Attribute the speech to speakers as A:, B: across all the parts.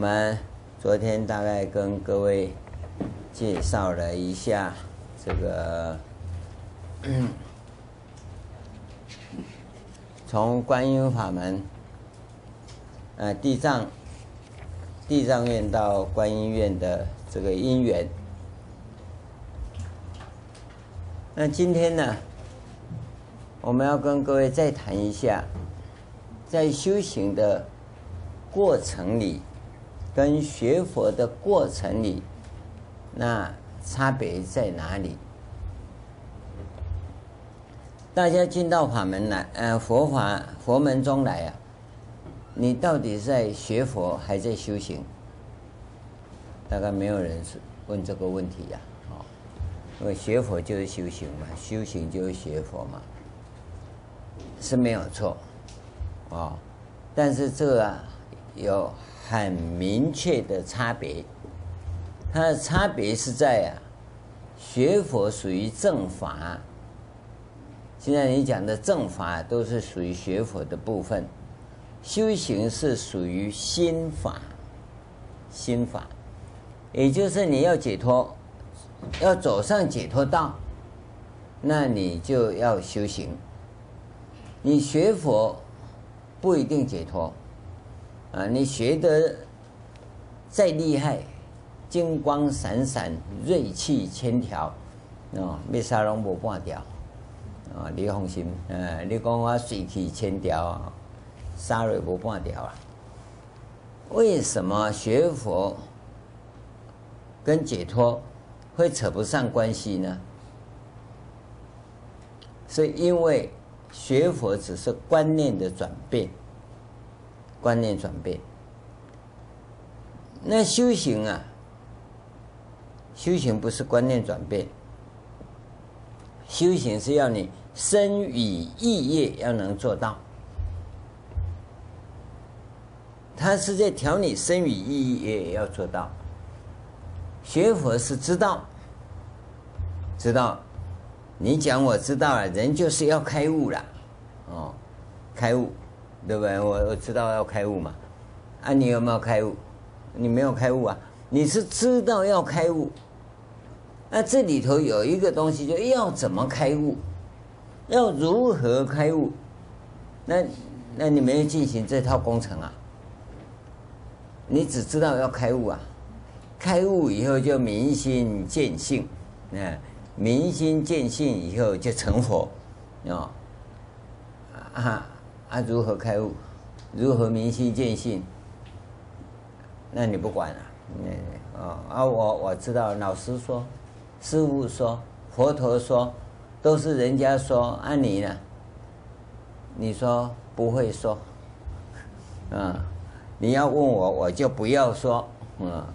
A: 我们昨天大概跟各位介绍了一下这个，从观音法门，呃，地藏地藏院到观音院的这个因缘。那今天呢，我们要跟各位再谈一下，在修行的过程里。跟学佛的过程里，那差别在哪里？大家进到法门来，呃，佛法佛门中来啊，你到底在学佛还在修行？大概没有人是问这个问题呀，哦，因为学佛就是修行嘛，修行就是学佛嘛，是没有错，哦，但是这个啊，有。很明确的差别，它的差别是在啊，学佛属于正法。现在你讲的正法都是属于学佛的部分，修行是属于心法，心法，也就是你要解脱，要走上解脱道，那你就要修行。你学佛不一定解脱。啊，你学得再厉害，金光闪闪，锐气千条，哦，灭沙龙无半条，啊，你放心，呃，你讲我水气千条，沙瑞无半条啊？为什么学佛跟解脱会扯不上关系呢？是因为学佛只是观念的转变。观念转变，那修行啊，修行不是观念转变，修行是要你身与意业要能做到，他是在调你身与意业要做到。学佛是知道，知道，你讲我知道了，人就是要开悟了，哦，开悟。对不对？我我知道要开悟嘛，啊，你有没有开悟？你没有开悟啊？你是知道要开悟，那这里头有一个东西，就要怎么开悟，要如何开悟？那那你没有进行这套工程啊？你只知道要开悟啊？开悟以后就明心见性，啊，明心见性以后就成佛，啊啊。啊，如何开悟？如何明心见性？那你不管了，啊，啊啊！我我知道，老师说，师父说，佛陀说，都是人家说。按、啊、你呢？你说不会说，啊，你要问我，我就不要说，啊，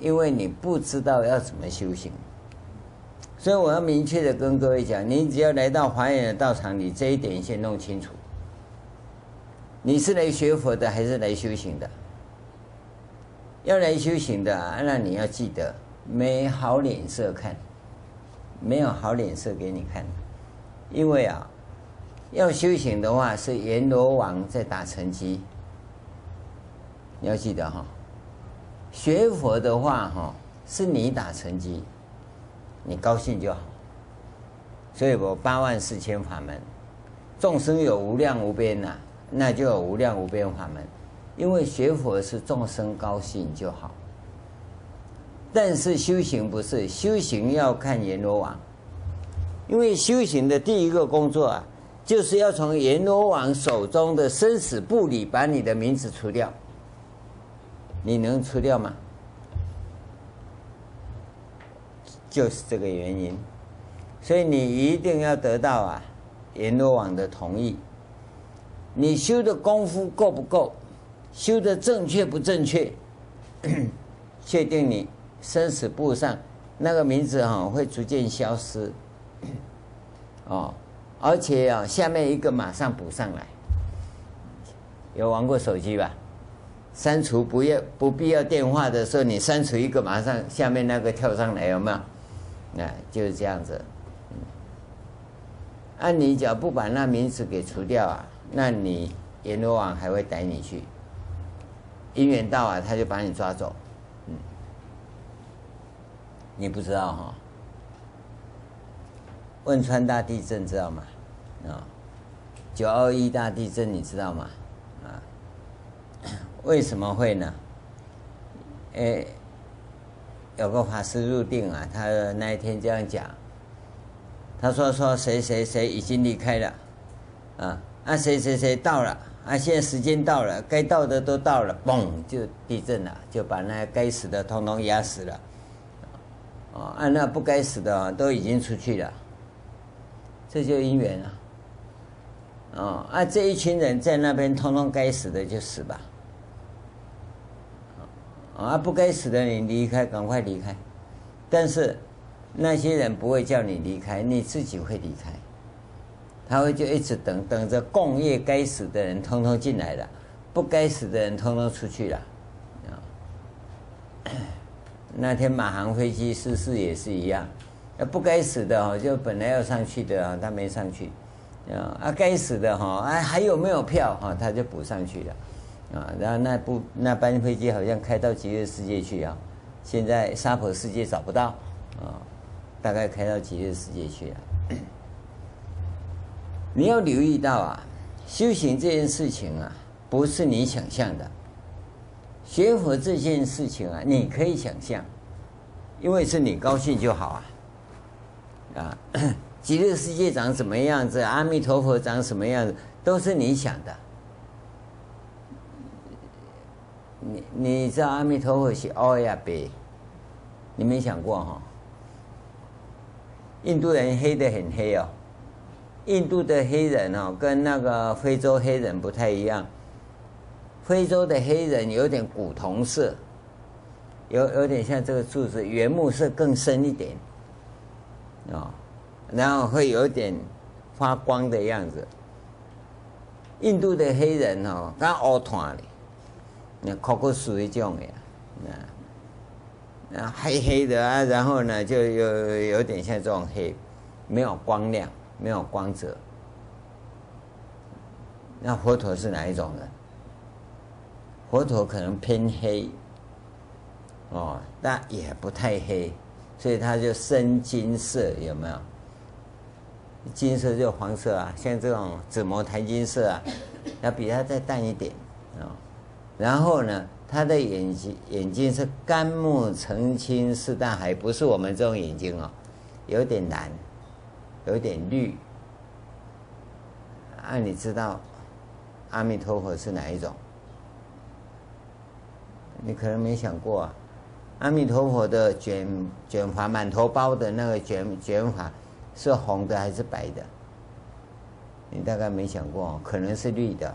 A: 因为你不知道要怎么修行。所以我要明确的跟各位讲，你只要来到华严的道场，你这一点先弄清楚。你是来学佛的还是来修行的？要来修行的，那你要记得没好脸色看，没有好脸色给你看。因为啊，要修行的话是阎罗王在打成绩，你要记得哈。学佛的话哈，是你打成绩。你高兴就好，所以我八万四千法门，众生有无量无边呐、那就有无量无边法门。因为学佛是众生高兴就好，但是修行不是，修行要看阎罗王，因为修行的第一个工作啊，就是要从阎罗王手中的生死簿里把你的名字除掉，你能除掉吗？就是这个原因，所以你一定要得到啊阎罗王的同意。你修的功夫够不够？修的正确不正确？确定你生死簿上那个名字哈会逐渐消失，哦，而且啊下面一个马上补上来。有玩过手机吧？删除不要不必要电话的时候，你删除一个，马上下面那个跳上来，有没有？就是这样子，按你讲不把那名字给除掉啊，那你阎罗王还会逮你去，因缘到啊，他就把你抓走。嗯，你不知道哈？汶川大地震知道吗？啊，九二一大地震你知道吗？啊，为什么会呢？诶，有个法师入定啊，他那一天这样讲，他说说谁谁谁已经离开了，啊，啊谁谁谁到了，啊现在时间到了，该到的都到了，嘣就地震了，就把那该死的通通压死了，啊，啊那不该死的都已经出去了。这就因缘啊，哦啊，这一群人在那边，通通该死的就死吧，啊，不该死的你离开，赶快离开。但是那些人不会叫你离开，你自己会离开。他会就一直等，等着共业该死的人通通进来了，不该死的人通通出去了。啊，那天马航飞机失事也是一样。不该死的哈，就本来要上去的啊，他没上去，啊啊，该死的哈，哎，还有没有票哈？他就补上去了，啊，然后那部那班飞机好像开到极乐世界去啊，现在沙婆世界找不到，啊，大概开到极乐世界去了。你要留意到啊，修行这件事情啊，不是你想象的，学佛这件事情啊，你可以想象，因为是你高兴就好啊。啊，极乐世界长什么样子？阿弥陀佛长什么样子？都是你想的。你你知道阿弥陀佛是欧亚白，你没想过哈？印度人黑的很黑哦，印度的黑人哦，跟那个非洲黑人不太一样。非洲的黑人有点古铜色，有有点像这个柱子，原木色更深一点。哦，然后会有点发光的样子。印度的黑人哦，刚乌团的，那可可属于这种的，啊，黑黑的啊，然后呢，就有有点像这种黑，没有光亮，没有光泽。那佛陀是哪一种呢？佛陀可能偏黑，哦，但也不太黑。所以它就深金色，有没有？金色就黄色啊，像这种紫磨檀金色啊，要比它再淡一点啊。然后呢，他的眼睛眼睛是干木澄清似大海，不是我们这种眼睛哦，有点蓝，有点绿。啊，你知道阿弥陀佛是哪一种？你可能没想过啊。阿弥陀佛的卷卷发满头包的那个卷卷发是红的还是白的？你大概没想过，可能是绿的。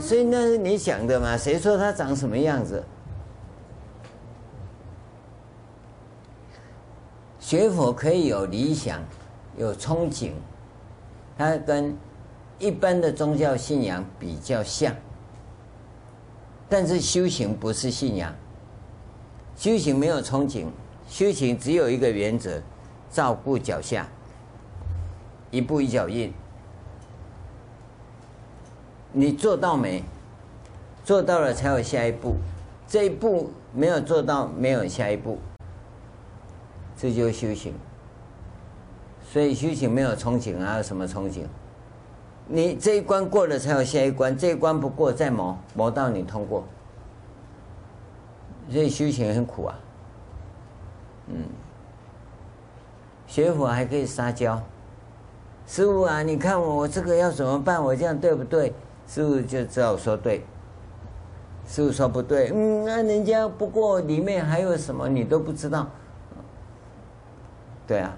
A: 所以那是你想的嘛？谁说他长什么样子？学佛可以有理想，有憧憬，它跟一般的宗教信仰比较像。但是修行不是信仰，修行没有憧憬，修行只有一个原则：照顾脚下，一步一脚印。你做到没？做到了才有下一步，这一步没有做到，没有下一步，这就是修行。所以修行没有憧憬，还有什么憧憬？你这一关过了才有下一关，这一关不过再磨，磨到你通过。所以修行很苦啊，嗯，学佛还可以撒娇，师傅啊，你看我我这个要怎么办？我这样对不对？师父就只好说对。师父说不对，嗯，那人家不过里面还有什么你都不知道，对啊，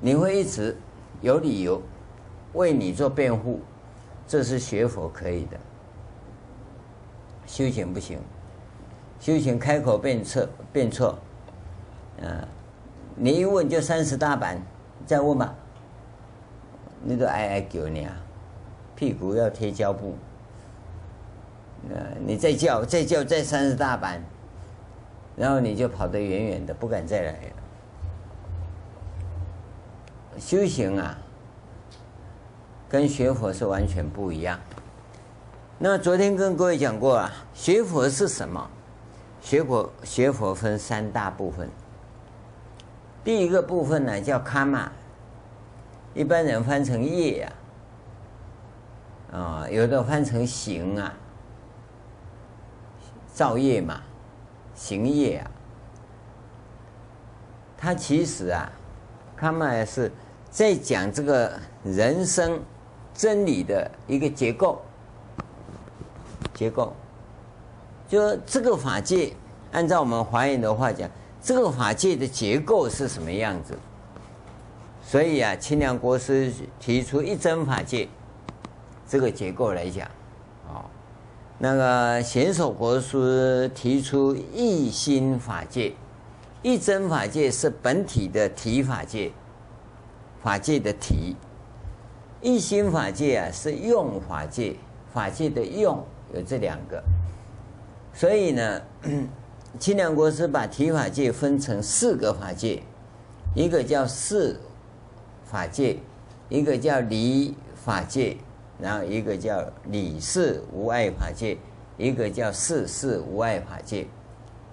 A: 你会一直有理由。为你做辩护，这是学佛可以的，修行不行。修行开口便错，便错，啊，你一问就三十大板，再问吧，你都挨挨叫你啊，屁股要贴胶布，啊，你再叫再叫再三十大板，然后你就跑得远远的，不敢再来了。修行啊。跟学佛是完全不一样。那昨天跟各位讲过啊，学佛是什么？学佛学佛分三大部分。第一个部分呢叫卡玛，一般人翻成业啊，啊，有的翻成行啊，造业嘛，行业啊。他其实啊，卡玛是在讲这个人生真理的一个结构。结构，就这个法界，按照我们华严的话讲，这个法界的结构是什么样子？所以啊，清凉国师提出一真法界这个结构来讲，哦，那个贤首国师提出一心法界，一真法界是本体的体法界，法界的体，一心法界啊是用法界，法界的用。有这两个，所以呢，清凉国师把体法界分成四个法界，一个叫事法界，一个叫理法界，然后一个叫理事无碍法界，一个叫事事无碍法界。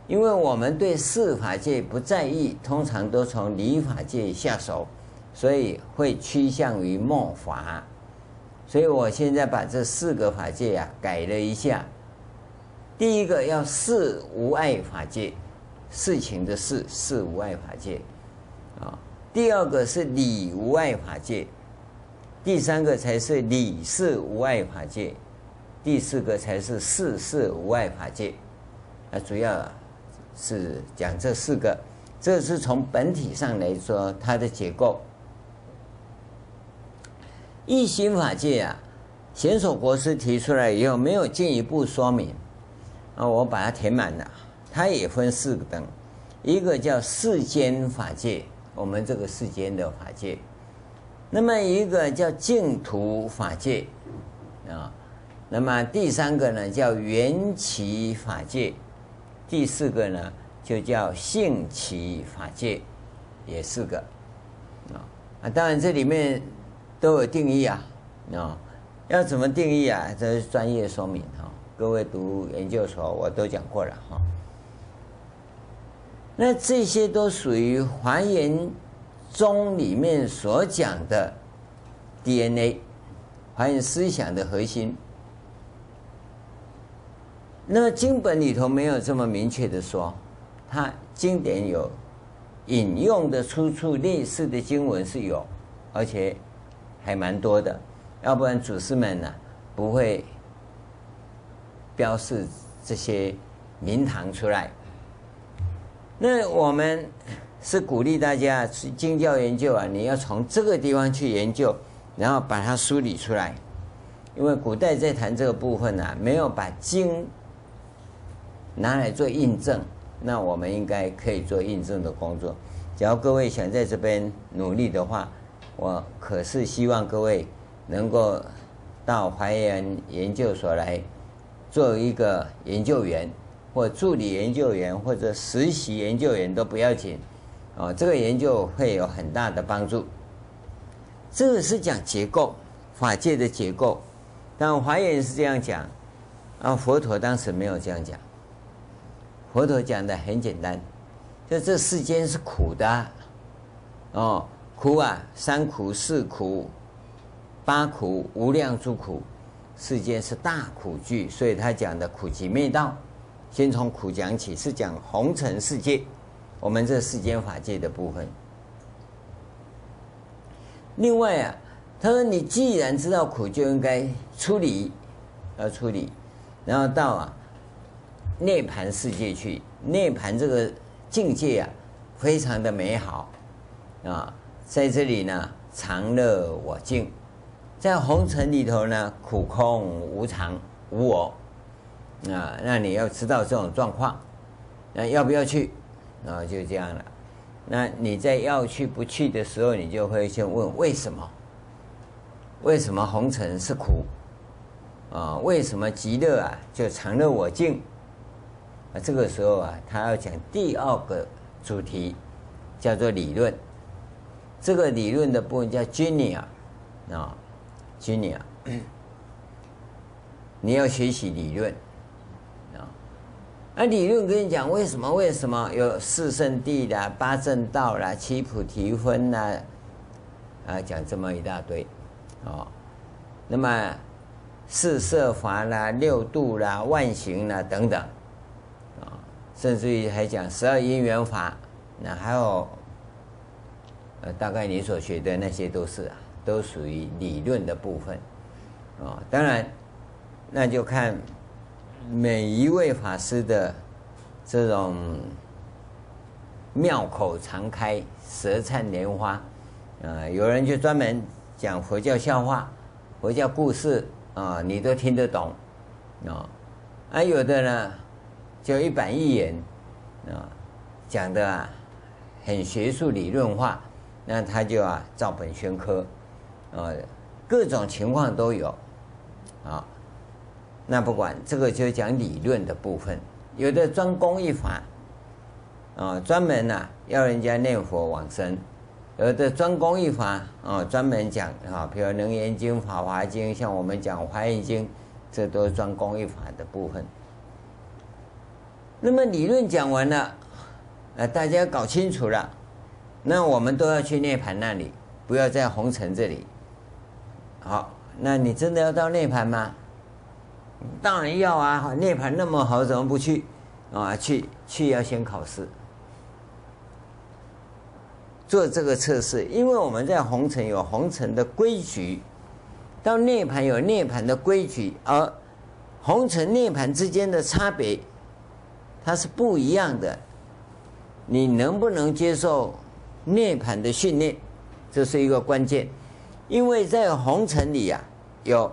A: 因为我们对事法界不在意，通常都从理法界下手，所以会趋向于末法。所以我现在把这四个法界啊改了一下。第一个要事无碍法界，事情的事，事无碍法界，啊。第二个是理无碍法界，第三个才是理事无碍法界，第四个才是事事无碍法界。啊，主要是讲这四个，这是从本体上来说它的结构。一心法界啊，贤首国师提出来以后，没有进一步说明，啊，我把它填满了。它也分四个等，一个叫世间法界，我们这个世间的法界；那么一个叫净土法界，啊，那么第三个呢叫缘起法界，第四个呢就叫性起法界，也四个，啊啊，当然这里面。都有定义啊，啊，要怎么定义啊？这是专业说明哈。各位读研究所，我都讲过了哈。那这些都属于还原宗里面所讲的 DNA，还有思想的核心。那么经本里头没有这么明确的说，它经典有引用的出处，类似的经文是有，而且。还蛮多的，要不然祖师们呢不会标示这些名堂出来。那我们是鼓励大家去经教研究啊，你要从这个地方去研究，然后把它梳理出来。因为古代在谈这个部分、啊，没有把经拿来做印证，那我们应该可以做印证的工作。只要各位想在这边努力的话。我可是希望各位能够到华严研究所来做一个研究员，或助理研究员，或者实习研究员都不要紧，哦，这个研究会有很大的帮助。这个是讲结构，法界的结构，但华严是这样讲，啊，佛陀当时没有这样讲，佛陀讲的很简单，就这世间是苦的，哦。苦啊，三苦、四苦、八苦，无量诸苦，世间是大苦具，所以他讲的苦集灭道，先从苦讲起，是讲红尘世界，我们这世间法界的部分。另外啊，他说你既然知道苦，就应该处理，要处理，然后到啊涅槃世界去，涅槃这个境界啊，非常的美好啊。在这里呢，常乐我净，在红尘里头呢，苦空无常无我，啊，那你要知道这种状况，那要不要去？然后就这样了。那你在要去不去的时候，你就会先问为什么？为什么红尘是苦？啊，为什么极乐啊就常乐我净？啊，这个时候啊，他要讲第二个主题，叫做理论。这个理论的部分叫 Junior 啊今年啊，你要学习理论，那，理论跟你讲为什么？为什么有四圣谛啦、八正道啦、七菩提分啦，啊，讲这么一大堆，哦，那么四摄法啦、六度啦、万行啦等等，啊，甚至于还讲十二因缘法，那还有。呃，大概你所学的那些都是啊，都属于理论的部分，啊，当然，那就看每一位法师的这种妙口常开、舌灿莲花，啊，有人就专门讲佛教笑话、佛教故事啊，你都听得懂，啊，而，有的呢就一板一眼，啊，讲的啊很学术理论化。那他就啊照本宣科，呃，各种情况都有，啊，那不管这个就讲理论的部分，有的专攻一法，啊，专门呐要人家念佛往生，有的专攻一法，啊，专门讲啊，比如《楞严经》《法华经》，像我们讲《华严经》，这都是专攻一法的部分。那么理论讲完了，呃，大家搞清楚了。那我们都要去涅槃那里，不要在红尘这里。好，那你真的要到涅槃吗？当然要啊！涅槃那么好，怎么不去？啊，去去要先考试，做这个测试。因为我们在红尘有红尘的规矩，到涅槃有涅槃的规矩，而红尘涅槃之间的差别，它是不一样的。你能不能接受？涅槃的训练，这是一个关键，因为在红尘里啊，有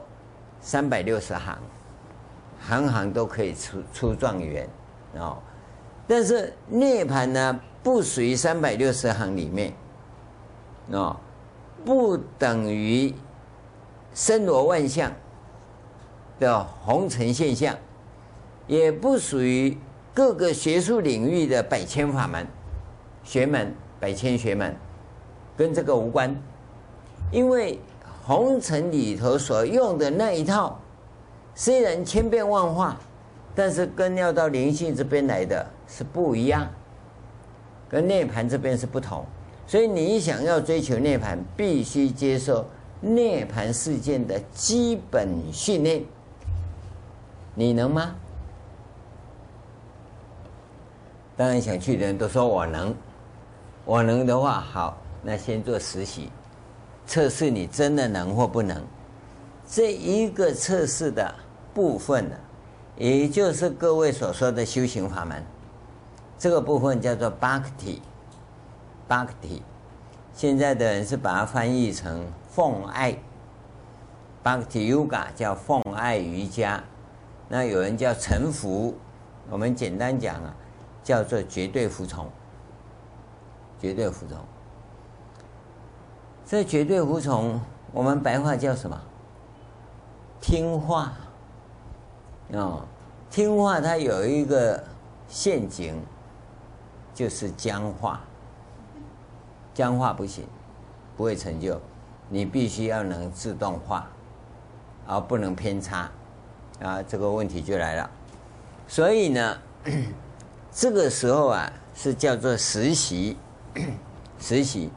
A: 三百六十行，行行都可以出出状元哦。但是涅槃呢，不属于三百六十行里面，哦，不等于森罗万象的红尘现象，也不属于各个学术领域的百千法门学门。百千学门跟这个无关，因为红尘里头所用的那一套，虽然千变万化，但是跟要到灵性这边来的是不一样，跟涅槃这边是不同。所以你想要追求涅槃，必须接受涅槃事件的基本训练，你能吗？当然想去的人都说我能。我能的话，好，那先做实习，测试你真的能或不能。这一个测试的部分呢，也就是各位所说的修行法门，这个部分叫做 Bhakti，Bhakti。现在的人是把它翻译成奉爱，Bhakti Yoga 叫奉爱瑜伽，那有人叫臣服，我们简单讲啊，叫做绝对服从。绝对服从，这绝对服从，我们白话叫什么？听话。哦，听话它有一个陷阱，就是僵化。僵化不行，不会成就。你必须要能自动化，而不能偏差。啊，这个问题就来了。所以呢，这个时候啊，是叫做实习。实习，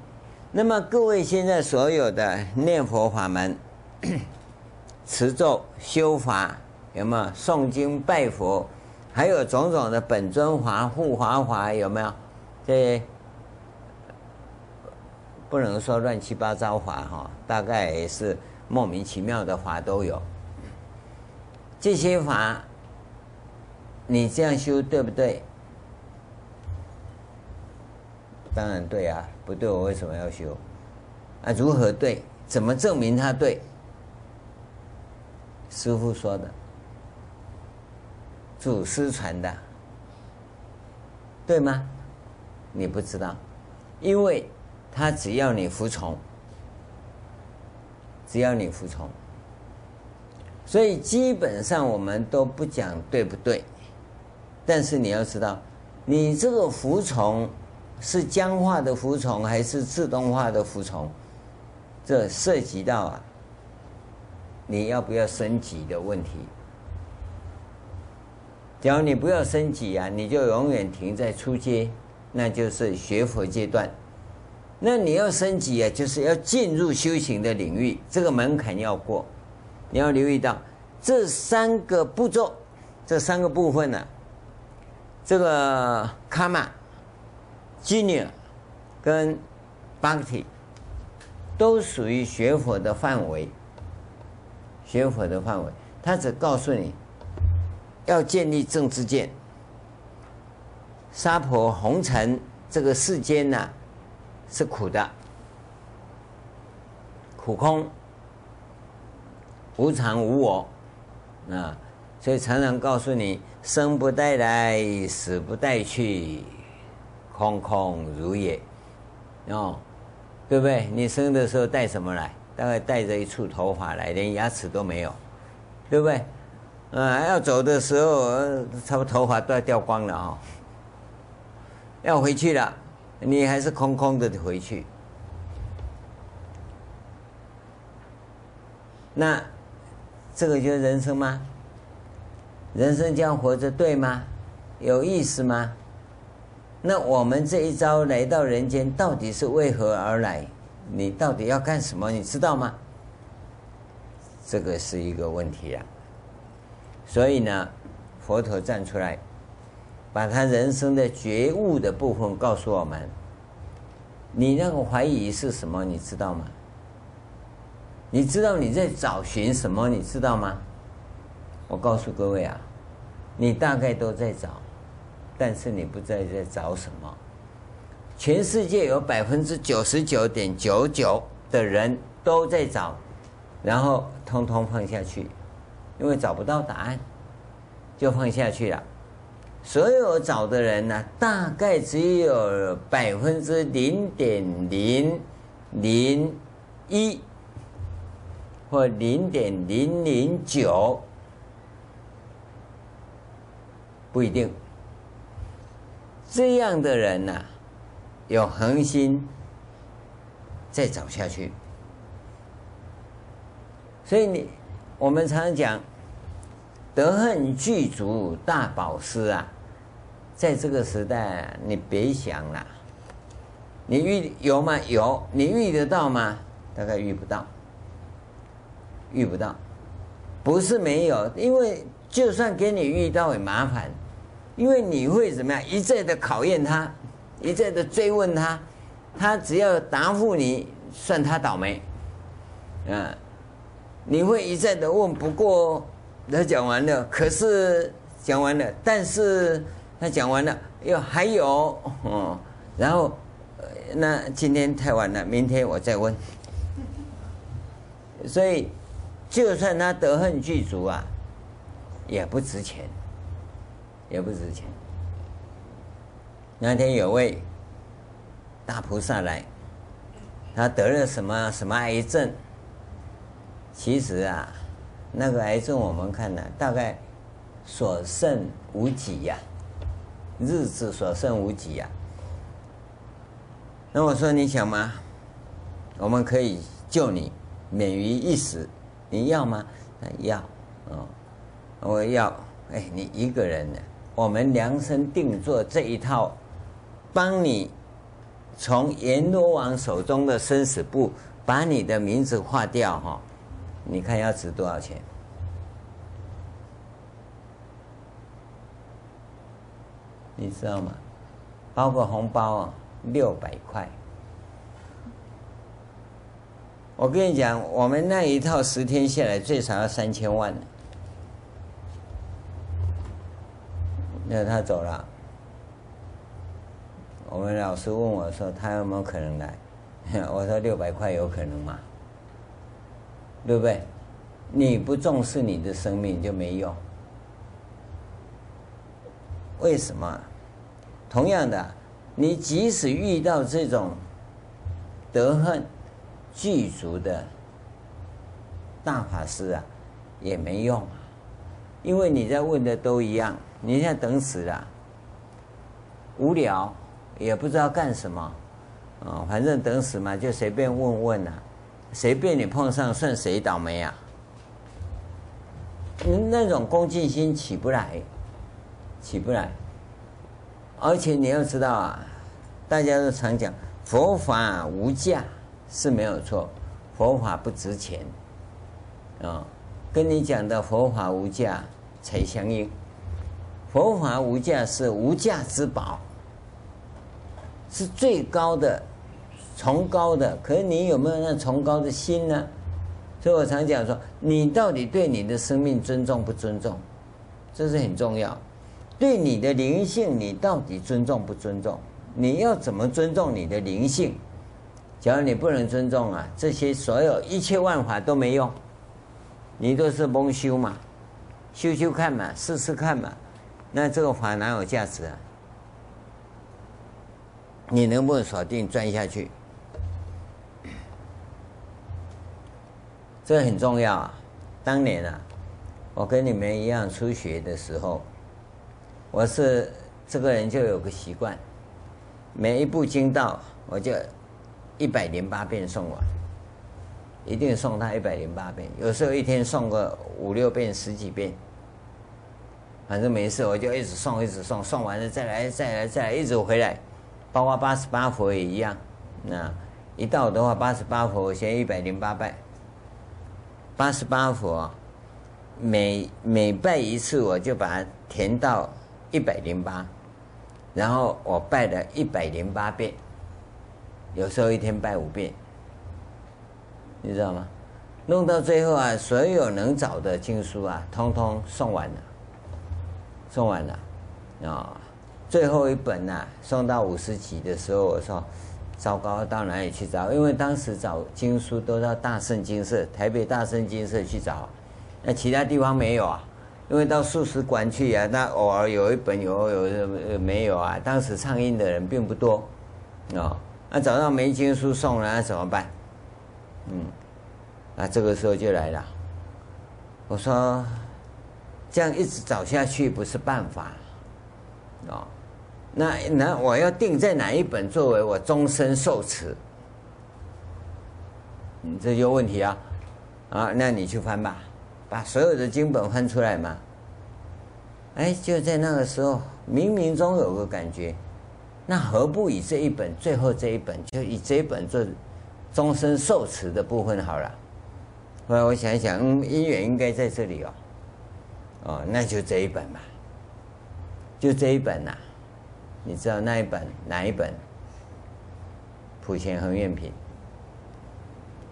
A: 那么各位现在所有的念佛法门、持咒、修法，有没有诵经拜佛，还有种种的本尊法、护法法，有没有？这不能说乱七八糟法哈，大概也是莫名其妙的法都有。这些法，你这样修对不对？当然对啊，不对我为什么要修？啊，如何对？怎么证明他对？师傅说的，祖师传的，对吗？你不知道，因为他只要你服从，只要你服从，所以基本上我们都不讲对不对，但是你要知道，你这个服从。是僵化的服从还是自动化的服从？这涉及到啊你要不要升级的问题。只要你不要升级啊，你就永远停在初阶，那就是学佛阶段。那你要升级啊，就是要进入修行的领域，这个门槛要过。你要留意到这三个步骤，这三个部分呢、这个卡玛、吉尼尔跟巴克提都属于学佛的范围。学佛的范围，他只告诉你。要建立正知见，娑婆红尘这个世间呐，是苦的，苦空，无常无我，啊，所以常常告诉你：生不带来，死不带去，空空如也。哦，对不对？你生的时候带什么来？大概带着一簇头发来，连牙齿都没有，对不对？啊，要走的时候，差不多头发都要掉光了哦。要回去了，你还是空空的回去。那这个就是人生吗？人生这样活着对吗？有意思吗？那我们这一遭来到人间，到底是为何而来？你到底要干什么？你知道吗？这个是一个问题啊。所以呢，佛陀站出来，把他人生的觉悟的部分告诉我们。你那个怀疑是什么？你知道吗？你知道你在找寻什么？你知道吗？我告诉各位啊，你大概都在找，但是你不知道在找什么。全世界有百分之九十九点九九的人都在找，然后通通放下去。因为找不到答案，就放下去了。所有找的人呢，大概只有百分之零点零零一或零点零零九，不一定。这样的人呢，有恒心再找下去。所以你。我们常常讲，德行具足大宝师啊，在这个时代，你别想了。你遇有吗？有，你遇得到吗？大概遇不到，遇不到。不是没有，因为就算给你遇到也麻烦，因为你会怎么样？一再的考验他，一再的追问他，他只要答复你，算他倒霉，嗯。你会一再的问，不过他讲完了，可是讲完了，但是他讲完了又还有，哦，然后那今天太晚了，明天我再问。所以，就算他德行具足啊，也不值钱，也不值钱。那天有位大菩萨来，他得了什么什么癌症？其实啊，那个癌症我们看呢，大概所剩无几呀，日子所剩无几呀。那我说你想吗？我们可以救你免于一死，你要吗？要，哦，我要。哎，你一个人呢？我们量身定做这一套，帮你从阎罗王手中的生死簿把你的名字划掉哈。你看要值多少钱？你知道吗？包个红包啊，六百块。我跟你讲，我们那一套十天下来最少要三千万。那他走了，我们老师问我说：“他有没有可能来？” 我说：“六百块有可能吗？”对不对？你不重视你的生命就没用。为什么？同样的，你即使遇到这种德恨具足的大法师啊，也没用，因为你在问的都一样。你现在等死了，无聊，也不知道干什么，哦，反正等死嘛，就随便问问呐。谁被你碰上，算谁倒霉啊？那种恭敬心起不来，起不来。而且你要知道啊，大家都常讲佛法无价是没有错，佛法不值钱啊，跟你讲的佛法无价才相应。佛法无价是无价之宝，是最高的。崇高的，可是你有没有那崇高的心呢？所以我常讲说，你到底对你的生命尊重不尊重？这是很重要。对你的灵性，你到底尊重不尊重？你要怎么尊重你的灵性？假如你不能尊重啊，这些所有一切万法都没用，你都是蒙修嘛，修修看嘛，试试看嘛，那这个法哪有价值啊？你能不能锁定钻下去？这很重要啊！当年啊，我跟你们一样初学的时候，我是这个人就有个习惯，每一部经道我就一百零八遍诵完，一定诵他一百零八遍。有时候一天诵个五六遍、十几遍，反正没事我就一直诵、一直诵，诵完了再来、再来、再来，一直回来。包括八十八佛也一样，那一到的话，八十八佛先一百零八拜。八十八佛，每每拜一次，我就把它填到一百零八，然后我拜了一百零八遍，有时候一天拜五遍，你知道吗？弄到最后啊，所有能找的经书啊，通通送完了，送完了，啊，最后一本呐，送到五十几的时候，我说。糟糕，到哪里去找？因为当时找经书都到大圣经社、台北大圣经社去找，那其他地方没有啊。因为到素食馆去啊，那偶尔有一本有有没有啊？当时唱印的人并不多，哦，那找到没经书送了，那怎么办？嗯，那这个时候就来了。我说，这样一直找下去不是办法，哦。那那我要定在哪一本作为我终身受持？嗯，这就问题啊！啊，那你去翻吧，把所有的经本翻出来嘛。哎，就在那个时候，冥冥中有个感觉，那何不以这一本最后这一本，就以这一本做终身受持的部分好了。后来我想一想，嗯，因缘应该在这里哦。哦，那就这一本吧，就这一本呐、你知道那一本哪一本？普贤恒愿品。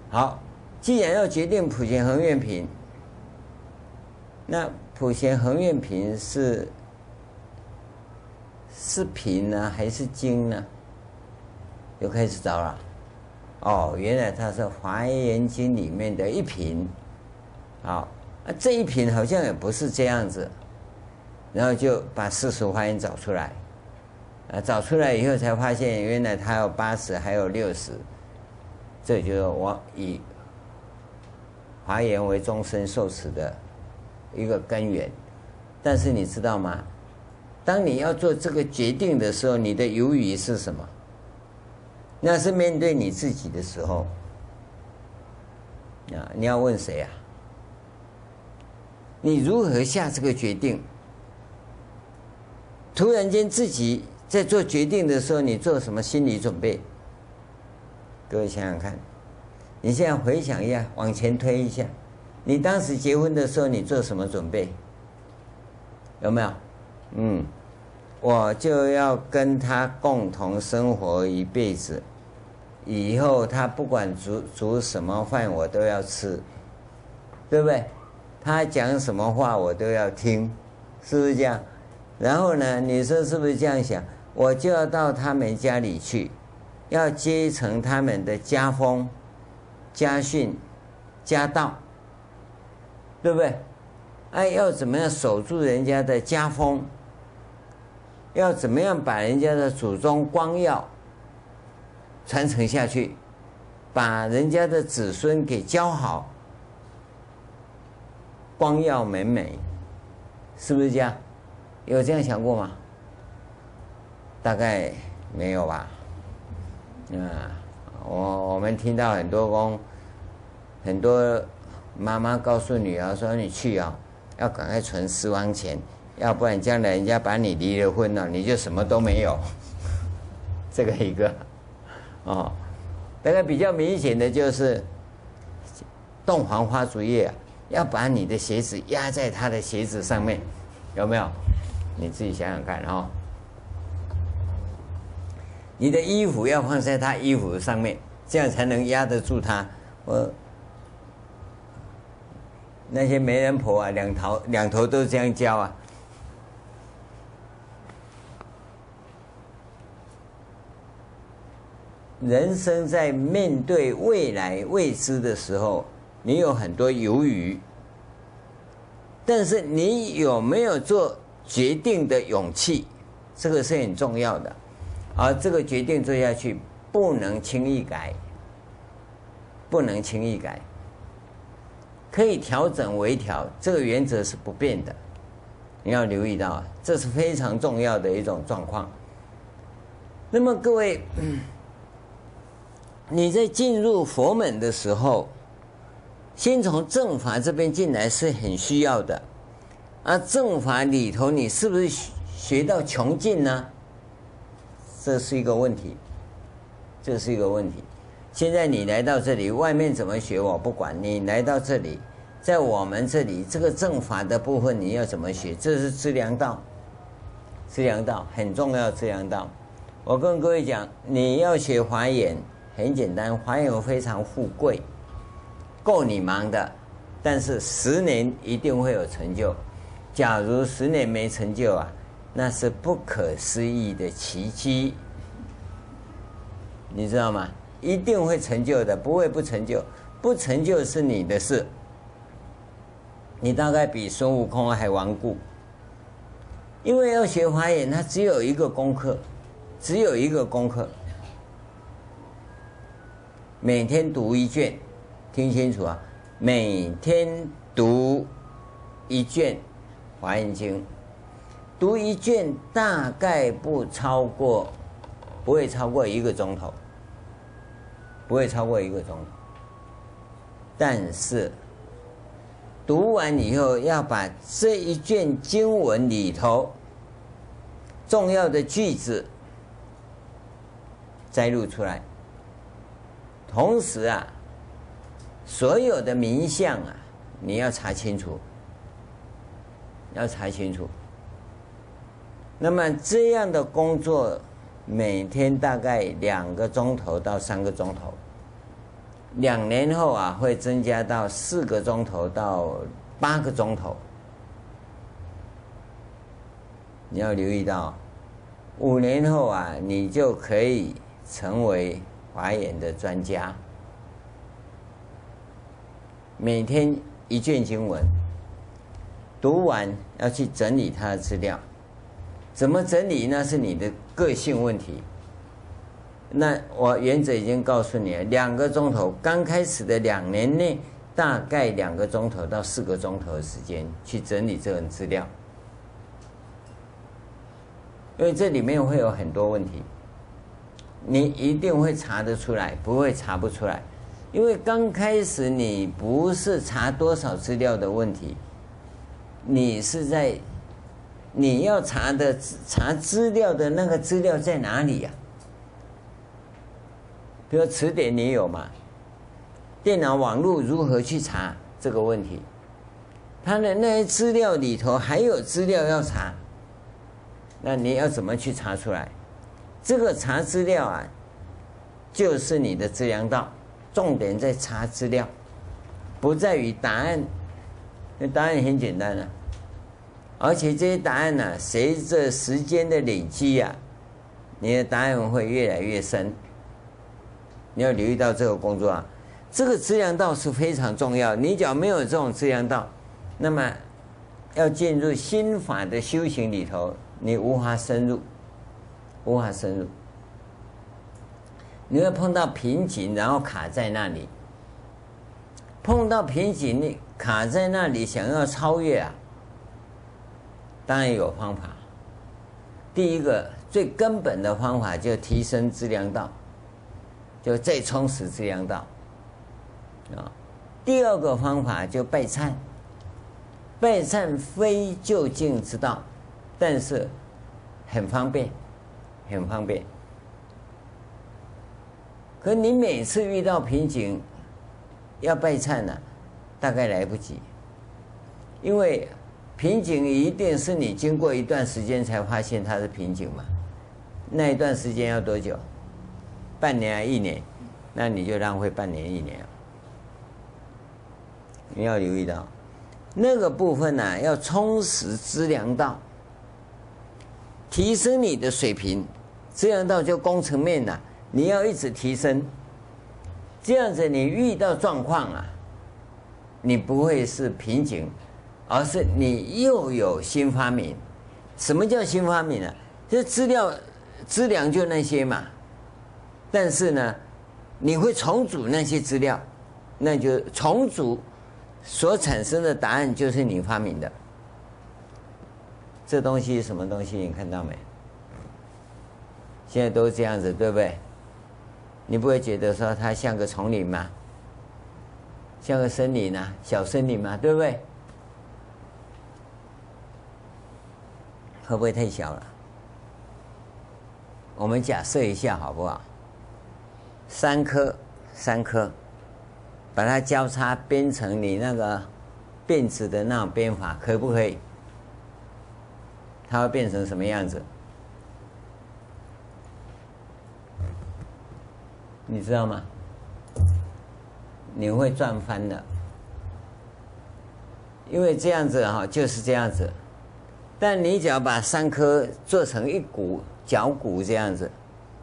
A: 好，既然要决定普贤恒愿品，那普贤恒愿品是是品呢，还是经呢？又开始找了。哦，原来它是《华严经》里面的一品。好，啊，这一品好像也不是这样子，然后就把四十华严找出来。啊，找出来以后才发现，原来他有八十，还有六十，这就是我以华严为终身受持的一个根源。但是你知道吗？当你要做这个决定的时候，你的犹豫是什么？那是面对你自己的时候啊！你要问谁呀？你如何下这个决定？突然间自己。在做决定的时候，你做什么心理准备？各位想想看，你现在回想一下，往前推一下，你当时结婚的时候，你做什么准备？有没有？嗯，我就要跟他共同生活一辈子，以后他不管煮煮什么饭，我都要吃，对不对？他讲什么话，我都要听，是不是这样？然后呢，你说是不是这样想？我就要到他们家里去，要继承他们的家风、家训、家道，对不对？哎，要怎么样守住人家的家风？要怎么样把人家的祖宗光耀传承下去？把人家的子孙给教好，光耀门楣，是不是这样？有这样想过吗？大概没有吧，啊，我我们听到很多公，很多妈妈告诉女儿说：“你去啊，要赶快存私房钱，要不然将来人家把你离了婚了，你就什么都没有。这个一个，哦，大概比较明显的就是，洞房花烛夜，要把你的鞋子压在他的鞋子上面，有没有？你自己想想看哦。你的衣服要放在他衣服上面，这样才能压得住他。我那些媒人婆啊，两头两头都这样教啊。人生在面对未来未知的时候，你有很多犹豫，但是你有没有做决定的勇气？这个是很重要的。而这个决定做下去，不能轻易改，不能轻易改，可以调整微调，这个原则是不变的。你要留意到，这是非常重要的一种状况。那么各位。你在进入佛门的时候，先从正法这边进来是很需要的，而正法里头你是不是学到穷尽呢？这是一个问题，这是一个问题。现在你来到这里，外面怎么学我不管，你来到这里，在我们这里这个正法的部分你要怎么学？这是资粮道，资粮道很重要，资粮道。我跟各位讲，你要学华严。很简单，华严非常富贵，够你忙的，但是十年一定会有成就。假如十年没成就啊，那是不可思议的奇迹，你知道吗？一定会成就的，不会不成就。不成就是你的事。你大概比孙悟空还顽固，因为要学华严，它只有一个功课，只有一个功课。每天读一卷，听清楚啊！每天读一卷《华严经》，读一卷大概不超过，不会超过一个钟头，不会超过一个钟头。但是读完以后，要把这一卷经文里头重要的句子摘录出来。同时啊，所有的名相啊，你要查清楚，要查清楚。那么这样的工作，每天大概两个钟头到三个钟头，两年后啊，会增加到四个钟头到八个钟头。你要留意到，五年后啊，你就可以成为。华严的专家，每天一卷经文读完，要去整理他的资料。怎么整理呢？是你的个性问题。那我原则已经告诉你了，两个钟头，刚开始的两年内，大概两个钟头到四个钟头的时间去整理这份资料，因为这里面会有很多问题。你一定会查得出来，不会查不出来，因为刚开始你不是查多少资料的问题，你是在你要查的查资料的那个资料在哪里呀？比如词典你有吗？电脑网络如何去查这个问题？他的那些资料里头还有资料要查，那你要怎么去查出来？这个查资料啊，就是你的资粮道，重点在查资料，不在于答案。那答案很简单啊，而且这些答案呢、随着时间的累积啊，你的答案会越来越深。你要留意到这个工作啊，这个资粮道是非常重要。你只要没有这种资粮道，那么要进入心法的修行里头，你无法深入。无法深入，你会碰到瓶颈，然后卡在那里。碰到瓶颈，你卡在那里，想要超越啊，当然有方法。第一个最根本的方法就提升资粮道，就再充实资粮道啊。第二个方法就备忏，备忏非究竟之道，但是很方便，很方便。可你每次遇到瓶颈，要备忏呢，大概来不及，因为瓶颈一定是你经过一段时间才发现它是瓶颈嘛。那一段时间要多久？半年啊，一年？那你就浪费半年一年。你要留意到，那个部分呢、啊，要充实资粮道，提升你的水平。资粮道就工程面呐、啊。你要一直提升，这样子你遇到状况啊，你不会是瓶颈，而是你又有新发明。什么叫新发明呢、这资料资粮就那些嘛，但是呢，你会重组那些资料，那就重组所产生的答案就是你发明的。这东西什么东西？你看到没？现在都这样子，对不对？你不会觉得说它像个丛林吗？像个森林啊，小森林嘛，对不对？会不会太小了？我们假设一下好不好？三颗，三颗，把它交叉编成你那个辫子的那种编法，可不可以？它会变成什么样子？你知道吗？你会转翻的，因为这样子哈，就是这样子。但你只要把三颗做成一股绞股这样子，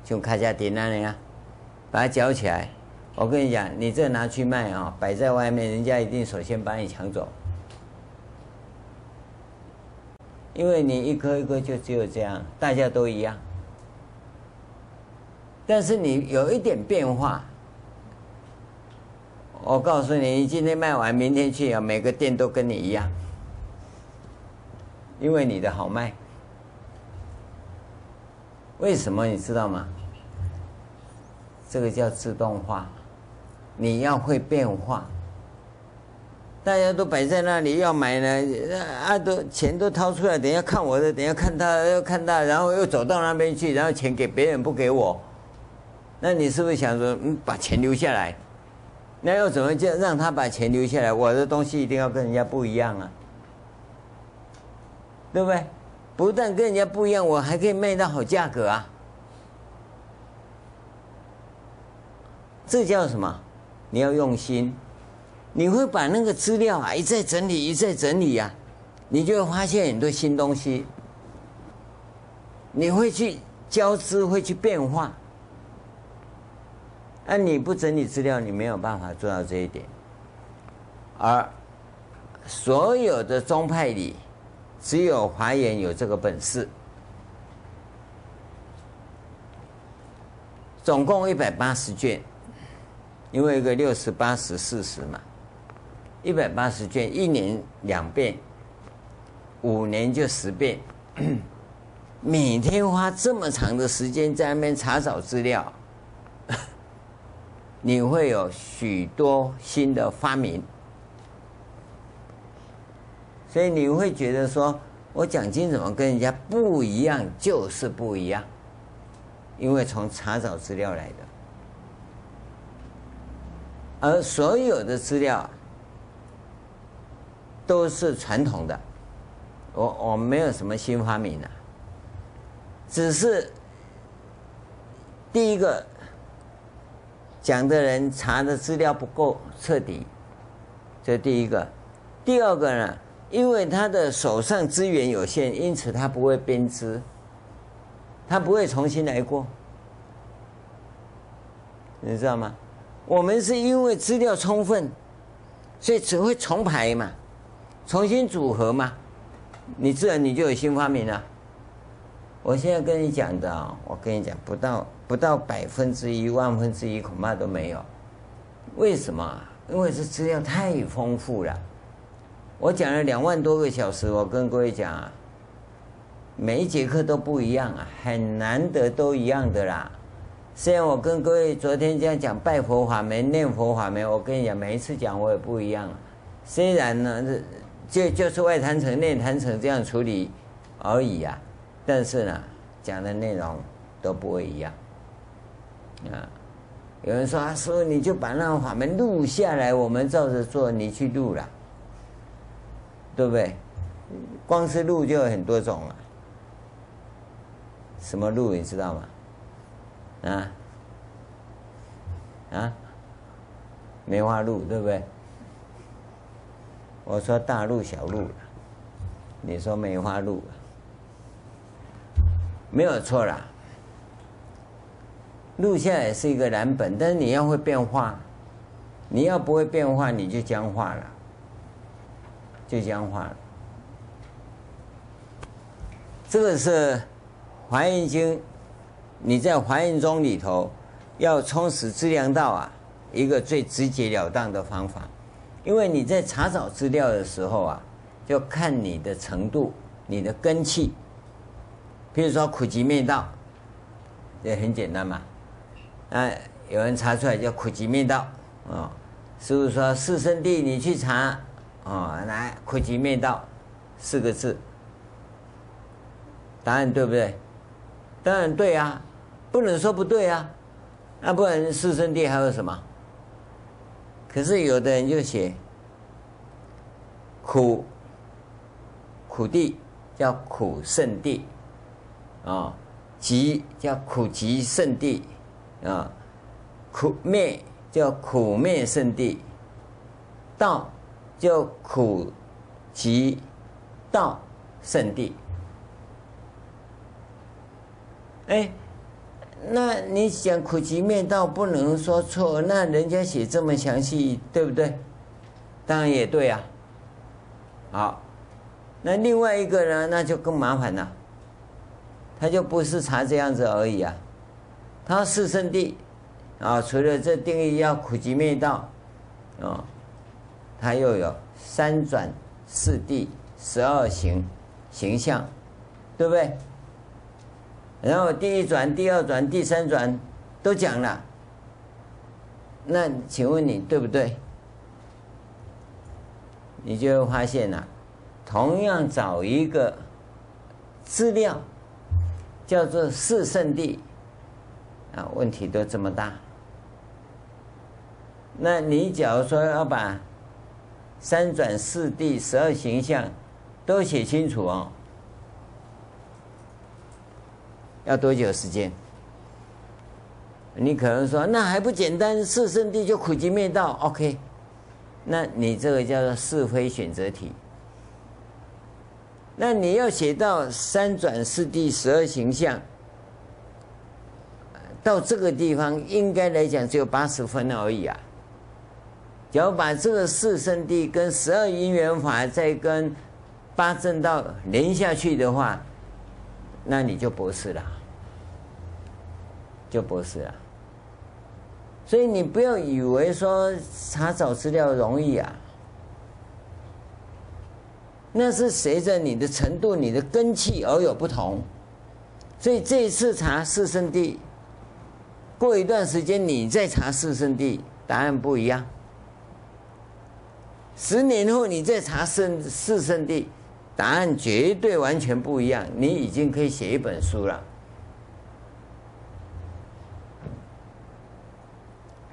A: 就卡加迪那样，把它绞起来。我跟你讲，你这拿去卖啊，摆在外面，人家一定首先把你抢走，因为你一颗一颗就只有这样，大家都一样。但是你有一点变化，我告诉你，你今天卖完，明天去啊，每个店都跟你一样，因为你的好卖。为什么你知道吗？这个叫自动化，你要会变化。大家都摆在那里要买呢，啊，都钱都掏出来，等下看我的，等下看他，要看他，然后又走到那边去，然后钱给别人不给我。那你是不是想说，嗯，把钱留下来？那要怎么叫让他把钱留下来？我的东西一定要跟人家不一样啊，对不对？不但跟人家不一样，我还可以卖到好价格啊。这叫什么？你要用心，你会把那个资料啊一再整理，一再整理呀，你就会发现很多新东西。你会去交织，会去变化。那你不整理资料，你没有办法做到这一点。而所有的宗派里，只有华严有这个本事。总共一百八十卷，因为一个六十、八十、四十嘛，一百八十卷，一年两遍，五年就十遍，每天花这么长的时间在那边查找资料。你会有许多新的发明，所以你会觉得说，我讲经怎么跟人家不一样？就是不一样，因为从查找资料来的，而所有的资料都是传统的，我我没有什么新发明的，只是第一个。讲的人查的资料不够彻底，这第一个。第二个呢，因为他的手上资源有限，因此他不会编织，他不会重新来过。你知道吗？我们是因为资料充分，所以只会重排嘛，重新组合嘛，你自然你就有新发明了。我现在跟你讲的啊，我跟你讲不到。不到百分之一、万分之一，恐怕都没有。为什么？因为这资料太丰富了。我讲了两万多个小时，我跟各位讲啊，每一节课都不一样啊，很难得都一样的啦。虽然我跟各位昨天这样讲拜佛法门、念佛法门，我跟你讲，每一次讲我也不一样。虽然呢，这就就是外坛城、内坛城这样处理而已啊。但是呢，讲的内容都不会一样啊。有人说啊：“师傅，你就把那个法门录下来，我们照着做，你去录了，对不对？光是录就有很多种了。什么录你知道吗？啊啊，梅花鹿，对不对？我说大鹿、小鹿，你说梅花鹿，没有错啦。”录下也是一个蓝本，但是你要会变化，你要不会变化，你就僵化了，就僵化了。这个是《华严经》，你在《华严经》里头要充实资粮道啊，一个最直截了当的方法，因为你在查找资料的时候啊，就看你的程度、你的根器。比如说苦集灭道，也很简单嘛。啊，有人查出来叫苦集灭道，啊，师父说四圣谛你去查，啊，来苦集灭道四个字，答案对不对？当然对啊，不能说不对啊，那不然四圣地还有什么？可是有的人就写苦苦地叫苦圣地，啊，集叫苦集圣地。啊，苦灭叫苦灭圣地，道就苦集道圣地。哎，那你讲苦集灭道不能说错，那人家写这么详细，对不对？当然也对啊。好，那另外一个呢，那就更麻烦了，他就不是查这样子而已啊。他四圣地，啊，除了这定义要苦集灭道，啊，他又有三转四地十二行形象，对不对？然后第一转、第二转、第三转都讲了，那请问你对不对？你就会发现呐，同样找一个资料，叫做四圣地。啊，问题都这么大，那你假如说要把三转四谛十二形象都写清楚哦，要多久时间？你可能说那还不简单，四圣谛就苦集灭道，OK？那你这个叫做是非选择题。那你要写到三转四谛十二形象。到这个地方，应该来讲只有八十分而已啊。只要把这个四圣谛跟十二因缘法再跟八正道连下去的话，那你就不是了，就不是了。所以你不要以为说查找资料容易啊，那是随着你的程度、你的根器而有不同。所以这一次查四圣谛。过一段时间，你再查四圣谛，答案不一样。十年后，你再查圣四圣谛，答案绝对完全不一样。你已经可以写一本书了。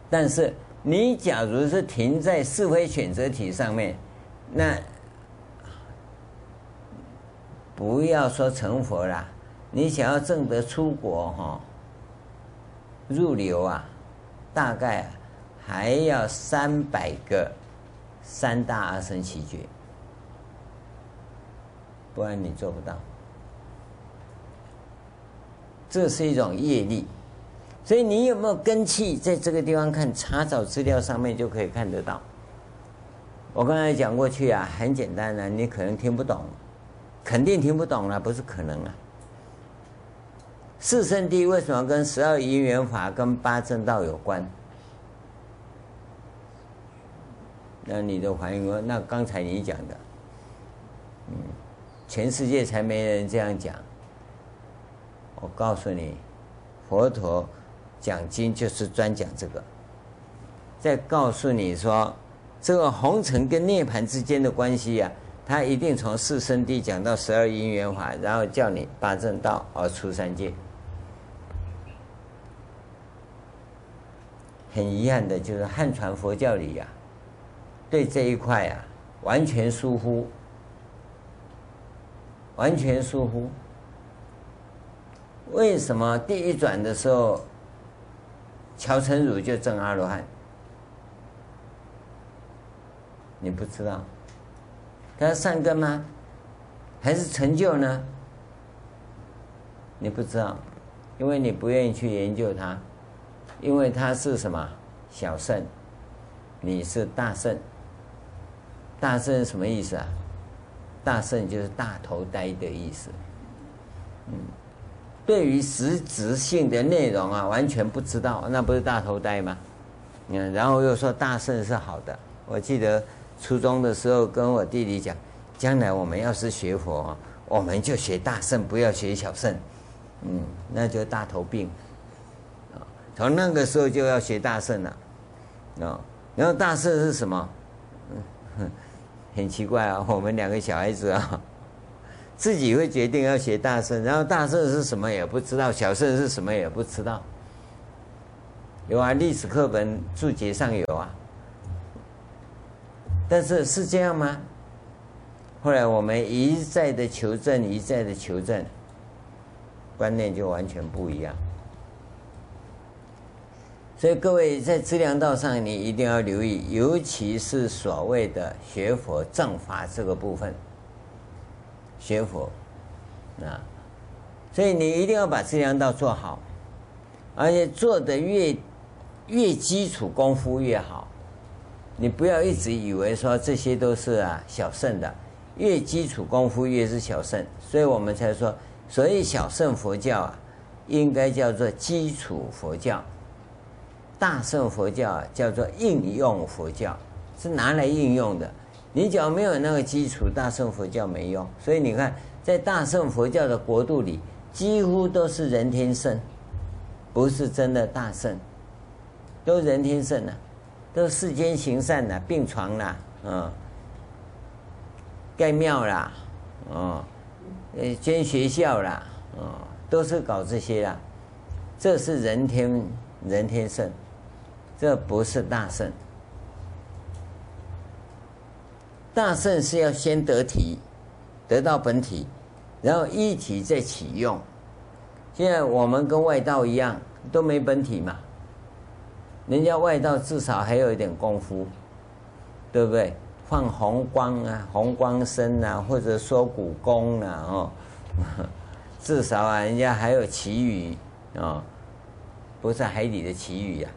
A: 但是，你假如是停在是非选择题上面，那不要说成佛了，你想要证得出国，哈。入流啊，大概还要三百个三大阿僧只劫，不然你做不到。这是一种业力，所以你有没有根器，在这个地方看查找资料上面就可以看得到。我刚才讲过去啊，很简单的，你可能听不懂，肯定听不懂了，不是可能啊。四圣谛为什么跟十二因缘法跟八正道有关？那你的反应说，那刚才你讲的，嗯，全世界才没人这样讲。我告诉你，佛陀讲经就是专讲这个。再告诉你说，这个红尘跟涅槃之间的关系呀、啊，他一定从四圣谛讲到十二因缘法，然后叫你八正道而出三界。很遗憾的就是汉传佛教里呀、啊，对这一块啊完全疏忽，完全疏忽。为什么第一转的时候，乔成儒就证阿罗汉？你不知道，他是善根吗？还是成就呢？你不知道，因为你不愿意去研究它，因为它是什么小圣，你是大圣。大圣什么意思啊？大圣就是大头呆的意思。嗯，对于实质性的内容啊，完全不知道，那不是大头呆吗？嗯，然后又说大圣是好的，我记得。初中的时候，跟我弟弟讲，将来我们要是学佛，我们就学大圣，不要学小圣。嗯，那就大头病。从那个时候就要学大圣了。啊，然后大圣是什么？嗯，很奇怪啊，我们两个小孩子啊，自己会决定要学大圣，然后大圣是什么也不知道，小圣是什么也不知道。有啊，历史课本注解上有啊。但是是这样吗？后来我们一再的求证，一再的求证，观念就完全不一样。所以各位在资粮道上，你一定要留意，尤其是所谓的学佛正法这个部分，学佛啊，所以你一定要把资粮道做好，而且做得越越基础功夫越好。你不要一直以为说这些都是啊小圣的，越基础功夫越是小圣，所以我们才说，所以小圣佛教啊，应该叫做基础佛教；大圣佛教，叫做应用佛教，是拿来应用的。你只要没有那个基础，大圣佛教没用。所以你看，在大圣佛教的国度里，几乎都是人天圣，不是真的大圣，都人天圣啊。都世间行善了，病床了，嗯，盖庙啦，哦，呃，建学校啦，哦，都是搞这些啦。这是人天人天圣，这不是大圣。大圣是要先得体，得到本体，然后一体再启用。现在我们跟外道一样，都没本体嘛。人家外道至少还有一点功夫，对不对？放红光啊，红光身啊，或者说古功啊，哦，至少啊，人家还有祈雨啊，不是海底的奇遇呀，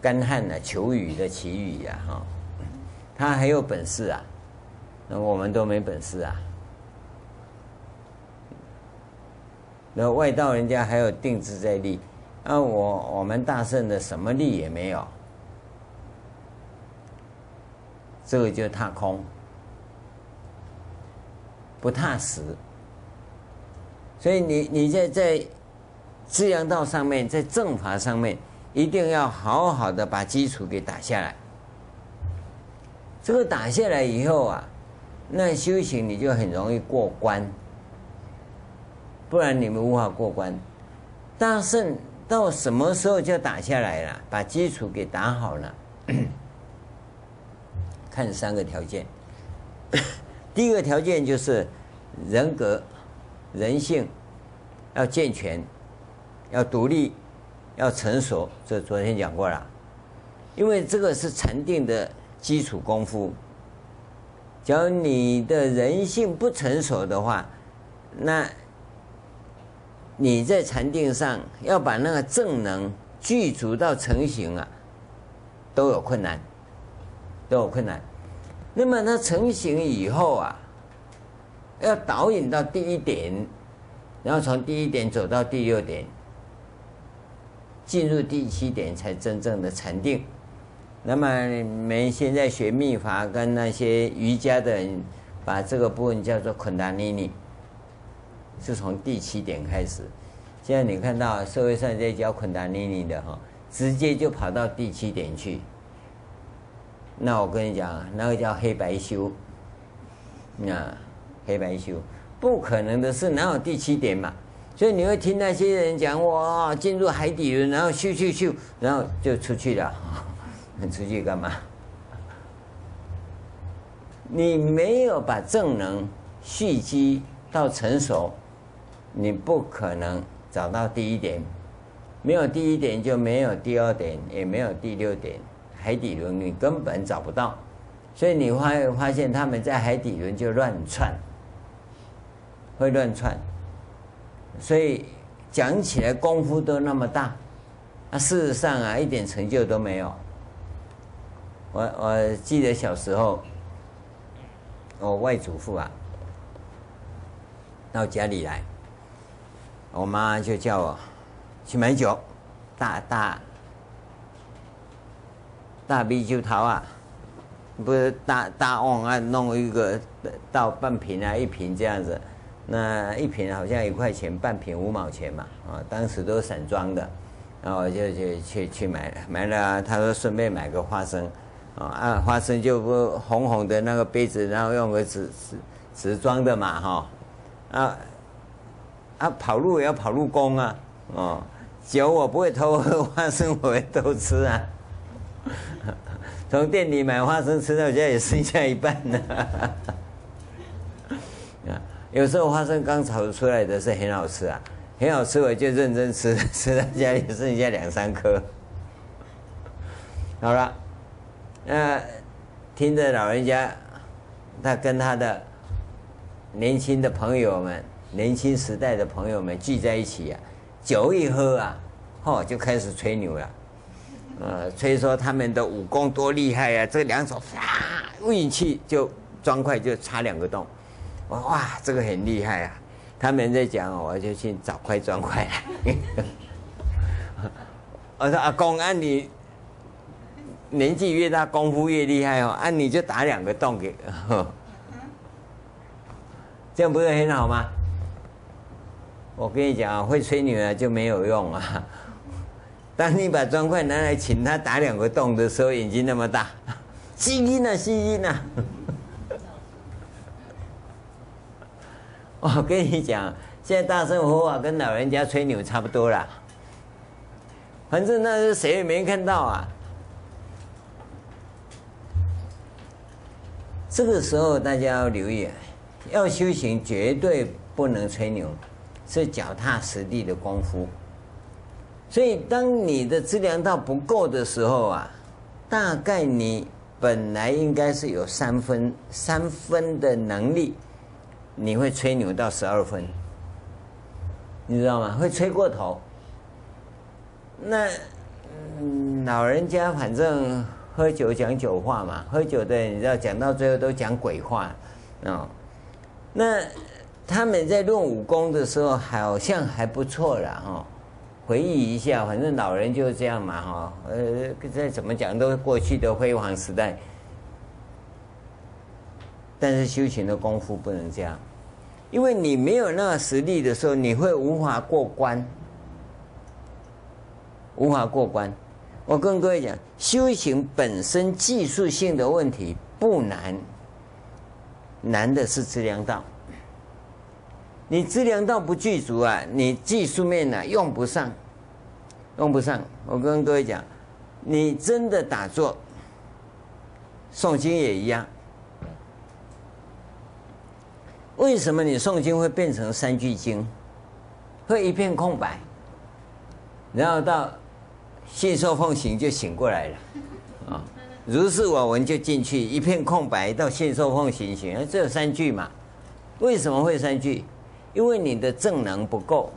A: 干旱的求雨的祈雨呀，哈，他还有本事啊，那我们都没本事啊。那外道人家还有定自在力。啊，我我们大圣的什么力也没有，这个就踏空，不踏实。所以你你在在资阳道上面，在正法上面，一定要好好的把基础给打下来。这个打下来以后啊，那修行你就很容易过关，不然你们无法过关。大圣。到什么时候就打下来了？把基础给打好了，看三个条件。第一个条件就是人格、人性要健全，要独立，要成熟。这昨天讲过了，因为这个是禅定的基础功夫。假如你的人性不成熟的话，那。你在禅定上要把那个正能具足到成型啊，都有困难，都有困难。那么它成型以后啊，要导引到第一点，然后从第一点走到第六点，进入第七点才真正的禅定。那么你们现在学密法跟那些瑜伽的人，把这个部分叫做昆达尼尼。是从第七点开始，现在你看到社会上在教昆达尼尼的哈，直接就跑到第七点去。那我跟你讲，那个叫黑白修，啊，黑白修，不可能的事，哪有第七点嘛？所以你会听那些人讲哇，进入海底轮，然后咻咻咻，然后就出去了。你 出去干嘛？你没有把正能蓄积到成熟，你不可能找到第一点。没有第一点，就没有第二点，也没有第六点。海底轮你根本找不到，所以你会发现他们在海底轮就乱窜，会乱窜。所以讲起来功夫都那么大，啊，事实上啊一点成就都没有。我我记得小时候，我外祖父啊到家里来，我妈就叫我去买酒，大大大啤酒头啊，不是大大瓮啊，弄一个倒半瓶啊，一瓶这样子。那一瓶好像一块钱，半瓶五毛钱嘛，啊，当时都是散装的，然后我就去去去买，买了，他说顺便买个花生，啊，花生就不红红的那个杯子，然后用个纸纸纸装的嘛，哈，啊啊跑路也要跑路工啊，哦，酒我不会偷喝，花生我会偷吃啊，从店里买花生吃到家也剩下一半呢。有时候花生刚炒出来的是很好吃啊，很好吃，我就认真吃，吃到家里剩下两三颗。好了，那听着老人家，他跟他的年轻的朋友们，年轻时代的朋友们聚在一起啊，酒一喝啊，哦，就开始吹牛了，呃，吹说他们的武功多厉害啊，这两手啪，运气就砖块就插两个洞。哇，这个很厉害啊！他们在讲，我就去找块砖块来。我说阿公，按你年纪越大，功夫越厉害哦，按你就打两个洞给，这样不是很好吗？我跟你讲，会吹牛啊就没有用啊。当你把砖块拿来请他打两个洞的时候，眼睛那么大，吸音啊，吸音啊。我跟你讲，现在大乘佛啊跟老人家吹牛差不多啦。反正那是谁也没看到啊。这个时候大家要留意，要修行绝对不能吹牛，是脚踏实地的功夫。所以，当你的资粮道不够的时候啊，大概你本来应该是有三分三分的能力。你会吹牛到十二分，你知道吗？会吹过头。那，老人家反正喝酒讲酒话嘛，喝酒的你知道，讲到最后都讲鬼话，哦。那他们在论武功的时候，好像还不错了哈。回忆一下，反正老人就是这样嘛哈。呃，再怎么讲都是过去的辉煌时代。但是修行的功夫不能这样。因为你没有那个实力的时候，你会无法过关，无法过关。我跟各位讲，修行本身技术性的问题不难，难的是资粮道。你资粮道不具足啊，你技术面呢、用不上，用不上。我跟各位讲，你真的打坐、诵经也一样。为什么你诵经会变成三句经，会一片空白，然后到信受奉行就醒过来了，啊，如是我闻就进去，一片空白到信受奉行行，这有三句嘛？为什么会三句？因为你的正能不够，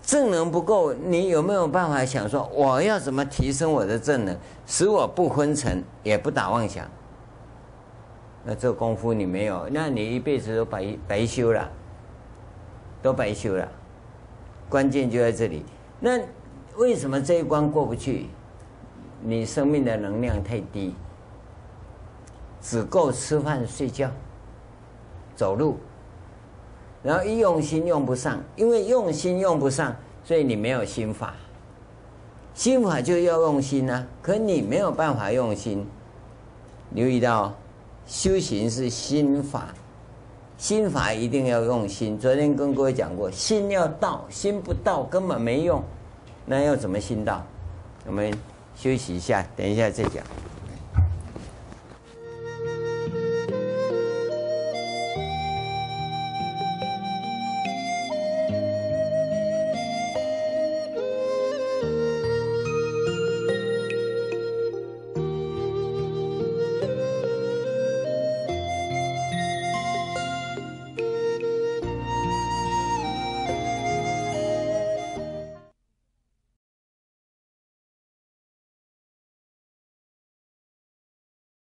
A: 正能不够，你有没有办法想说我要怎么提升我的正能，使我不昏沉，也不打妄想？那这功夫你没有，那你一辈子都白白修了，都白修了。关键就在这里。那为什么这一关过不去？你生命的能量太低，只够吃饭、睡觉、走路，然后一用心用不上，因为用心用不上，所以你没有心法。心法就要用心啊，可你没有办法用心。留意到。修行是心法，心法一定要用心。昨天跟各位讲过，心要到，心不到根本没用。那要怎么心到？我们休息一下，等一下再讲。